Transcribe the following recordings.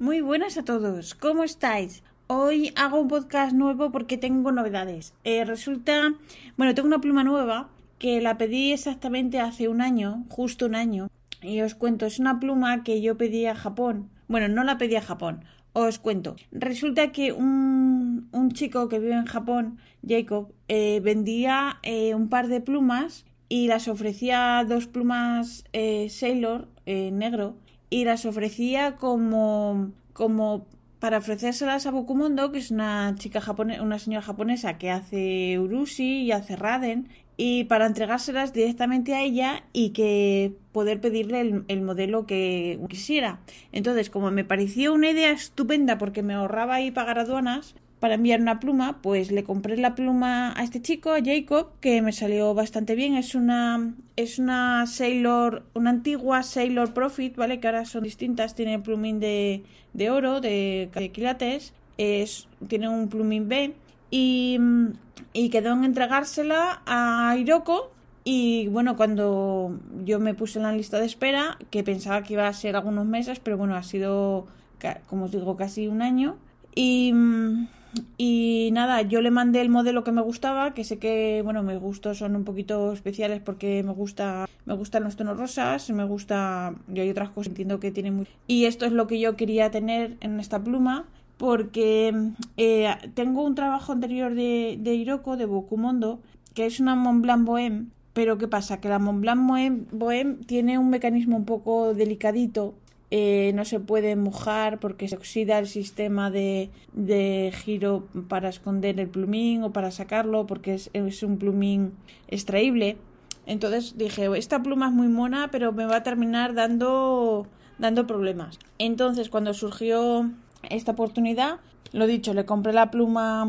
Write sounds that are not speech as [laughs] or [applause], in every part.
Muy buenas a todos, ¿cómo estáis? Hoy hago un podcast nuevo porque tengo novedades. Eh, resulta, bueno, tengo una pluma nueva que la pedí exactamente hace un año, justo un año. Y os cuento, es una pluma que yo pedí a Japón. Bueno, no la pedí a Japón, os cuento. Resulta que un, un chico que vive en Japón, Jacob, eh, vendía eh, un par de plumas y las ofrecía dos plumas eh, Sailor negro y las ofrecía como, como para ofrecérselas a Bokumondo, que es una chica japonesa, una señora japonesa que hace urushi y hace raden, y para entregárselas directamente a ella y que poder pedirle el, modelo que quisiera. Entonces, como me pareció una idea estupenda porque me ahorraba ahí pagar aduanas, para enviar una pluma, pues le compré la pluma a este chico, a Jacob, que me salió bastante bien. Es una es una Sailor, una antigua Sailor Profit, ¿vale? Que ahora son distintas, tiene plumín de, de oro, de, de quilates, es, tiene un plumín B y, y quedó en entregársela a Hiroko y bueno, cuando yo me puse en la lista de espera, que pensaba que iba a ser algunos meses, pero bueno, ha sido, como os digo, casi un año. Y, y nada, yo le mandé el modelo que me gustaba, que sé que, bueno, mis gustos son un poquito especiales porque me gusta, me gustan los tonos rosas, me gusta, yo hay otras cosas, entiendo que tiene muy... Y esto es lo que yo quería tener en esta pluma, porque eh, tengo un trabajo anterior de, de Hiroko, de Bokumondo, que es una Montblanc Bohème, pero ¿qué pasa? Que la Montblanc Bohème tiene un mecanismo un poco delicadito eh, no se puede mojar porque se oxida el sistema de, de, giro para esconder el plumín o para sacarlo porque es, es, un plumín extraíble. Entonces dije, esta pluma es muy mona, pero me va a terminar dando, dando problemas. Entonces cuando surgió esta oportunidad, lo dicho, le compré la pluma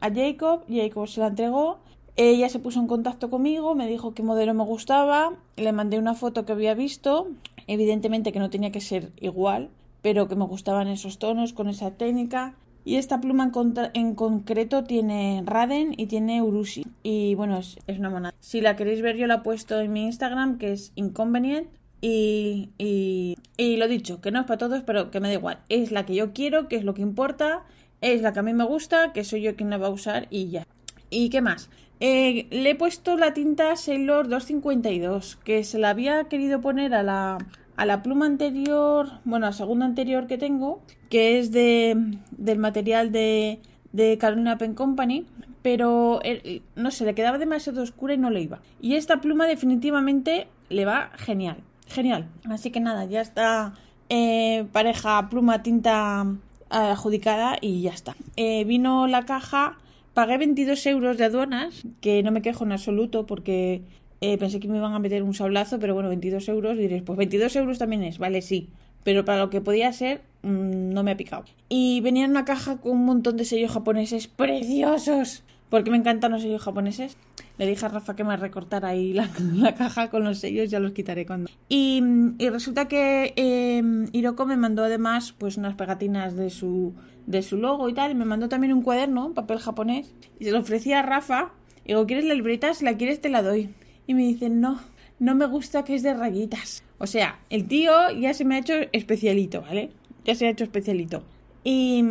a Jacob, Jacob se la entregó ella se puso en contacto conmigo, me dijo qué modelo me gustaba, le mandé una foto que había visto, evidentemente que no tenía que ser igual, pero que me gustaban esos tonos con esa técnica. Y esta pluma en, concreto tiene Raden y tiene Urushi. Y bueno, es, una monada. Si la queréis ver, yo la he puesto en mi Instagram, que es Inconvenient. Y, y, y lo dicho, que no es para todos, pero que me da igual. Es la que yo quiero, que es lo que importa, es la que a mí me gusta, que soy yo quien la va a usar y ya. ¿Y qué más? Eh, le he puesto la tinta Sailor 252, que se la había querido poner a la, a la pluma anterior, bueno, a la segunda anterior que tengo, que es de, del material de, de Carolina Pen Company, pero eh, no sé, le quedaba demasiado oscura y no le iba. Y esta pluma definitivamente le va genial, genial. Así que nada, ya está eh, pareja pluma tinta adjudicada y ya está. vino la caja Pagué 22 euros de aduanas, que no me quejo en absoluto porque eh, pensé que me iban a meter un sablazo, pero bueno, 22 euros, diréis, pues 22 euros también es, vale, sí. Pero para lo que podía ser, mm, no me ha picado. Y venía en una caja con un montón de sellos japoneses preciosos, porque me encantan los sellos japoneses. Le dije a Rafa que me recortara ahí la, [laughs] caja con los sellos, ya los quitaré cuando. Y, resulta que eh, Hiroko me mandó además pues unas pegatinas de su de su logo y tal. Y me mandó también un cuaderno, papel japonés. Y se lo ofrecía a Rafa. Y digo, ¿quieres la libreta? Si la quieres te la doy. Y me dice, no, no me gusta que es de rayitas. O sea, el tío ya se me ha hecho especialito, ¿vale? Ya se ha hecho especialito. Y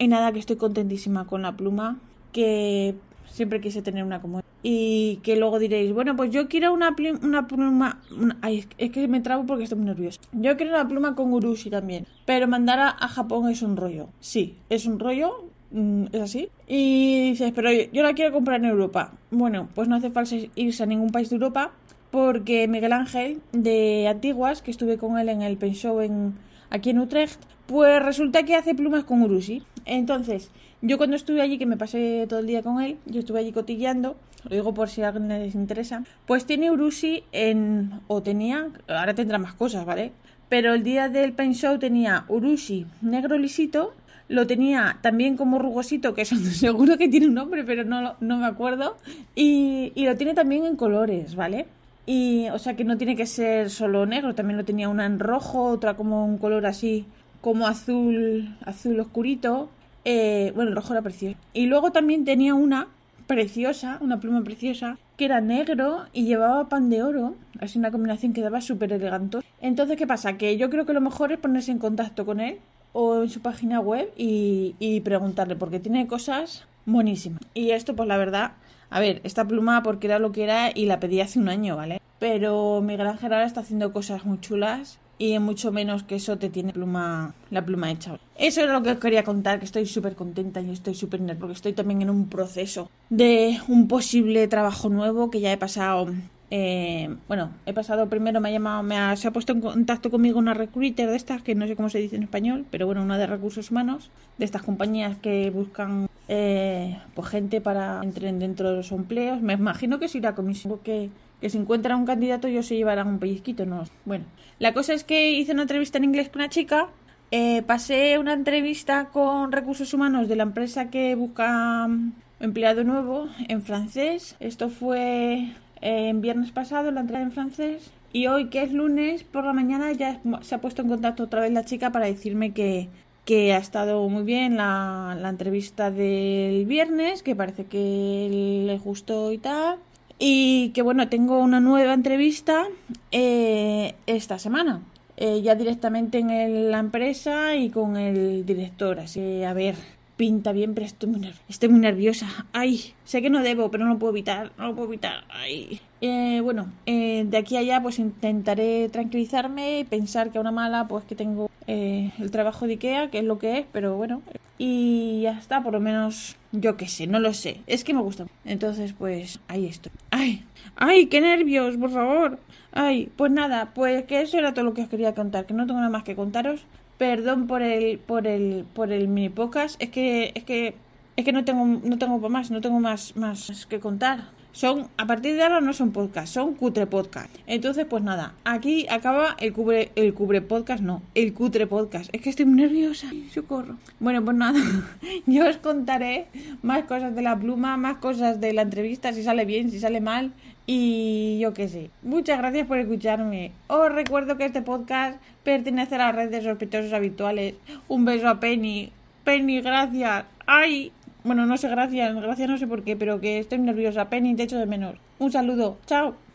nada, que estoy contentísima con la pluma. Que siempre quise tener una como y que luego diréis, bueno, pues yo quiero una, una pluma, ay, es que me trabo porque estoy muy nervioso. Yo quiero una pluma con urushi también, pero mandar a, Japón es un rollo. Sí, es un rollo, mm, es así. Y dices, pero yo, la quiero comprar en Europa. Bueno, pues no hace falta irse a ningún país de Europa porque Miguel Ángel de Antiguas, que estuve con él en el Pen Show en, aquí en Utrecht, pues resulta que hace plumas con urushi. Entonces, yo cuando estuve allí, que me pasé todo el día con él, yo estuve allí cotilleando, lo digo por si a alguien les interesa, pues tiene Urushi en, o tenía, ahora tendrá más cosas, ¿vale? pero el día del paint show tenía urushi negro lisito, lo tenía también como rugosito, que eso [laughs] seguro que tiene un nombre, pero no, no me acuerdo, y, y lo tiene también en colores, ¿vale? Y, o sea que no tiene que ser solo negro, también lo tenía una en rojo, otra como un color así, como azul, azul oscurito. Eh, bueno, el rojo era precioso. Y luego también tenía una preciosa, una pluma preciosa, que era negro y llevaba pan de oro. Así una combinación que daba súper elegante. Entonces, ¿qué pasa? Que yo creo que lo mejor es ponerse en contacto con él o en su página web y, y preguntarle, porque tiene cosas buenísimas. Y esto, pues la verdad, a ver, esta pluma porque era lo que era y la pedí hace un año, ¿vale? Pero Miguel Ángel ahora está haciendo cosas muy chulas y mucho menos que eso te tiene pluma, la pluma hecha. Eso era lo que os quería contar, que estoy súper contenta y estoy súper nerviosa porque estoy también en un proceso de un posible trabajo nuevo que ya he pasado eh, bueno, he pasado primero, me ha llamado, me ha, se ha puesto en contacto conmigo una recruiter de estas, que no sé cómo se dice en español, pero bueno, una de recursos humanos, de estas compañías que buscan eh, pues gente para entren dentro de los empleos. Me imagino que si la comisión que, que si encuentra un candidato, ellos se llevarán un pellizquito, no. Bueno, la cosa es que hice una entrevista en inglés con una chica. Eh, pasé una entrevista con recursos humanos de la empresa que busca empleado nuevo en francés. Esto fue en viernes pasado la entrada en francés y hoy que es lunes por la mañana ya se ha puesto en contacto otra vez la chica para decirme que, que ha estado muy bien la, la entrevista del viernes, que parece que le gustó y tal. Y que bueno, tengo una nueva entrevista eh, esta semana. Eh, ya directamente en la empresa y con el director. Así que, a ver, pinta bien, pero estoy muy, estoy muy nerviosa. Ay, sé que no debo, pero no lo puedo evitar, no lo puedo evitar. Ay. Eh, bueno, eh, de aquí a allá pues intentaré tranquilizarme y pensar que a una mala pues que tengo eh, el trabajo de Ikea, que es lo que es, pero bueno. Y ya está, por lo menos yo qué sé, no lo sé. Es que me gusta. Entonces pues ahí estoy. Ay, ay, qué nervios, por favor. Ay, pues nada, pues que eso era todo lo que os quería contar, que no tengo nada más que contaros. Perdón por el por el por el mini podcast, es que es que es que no tengo no tengo más, no tengo más más que contar. Son a partir de ahora no son podcast, son cutre podcast. Entonces, pues nada, aquí acaba el cubre el cubre podcast, no, el cutre podcast. Es que estoy muy nerviosa, socorro. Bueno, pues nada, [laughs] yo os contaré más cosas de la pluma, más cosas de la entrevista, si sale bien, si sale mal y yo qué sé. Muchas gracias por escucharme. Os recuerdo que este podcast pertenece a la red de sospechosos habituales. Un beso a Penny. Penny, gracias. Ay, bueno, no sé, gracias. Gracias no sé por qué, pero que estoy nerviosa. Penny, te echo de menos. Un saludo. Chao.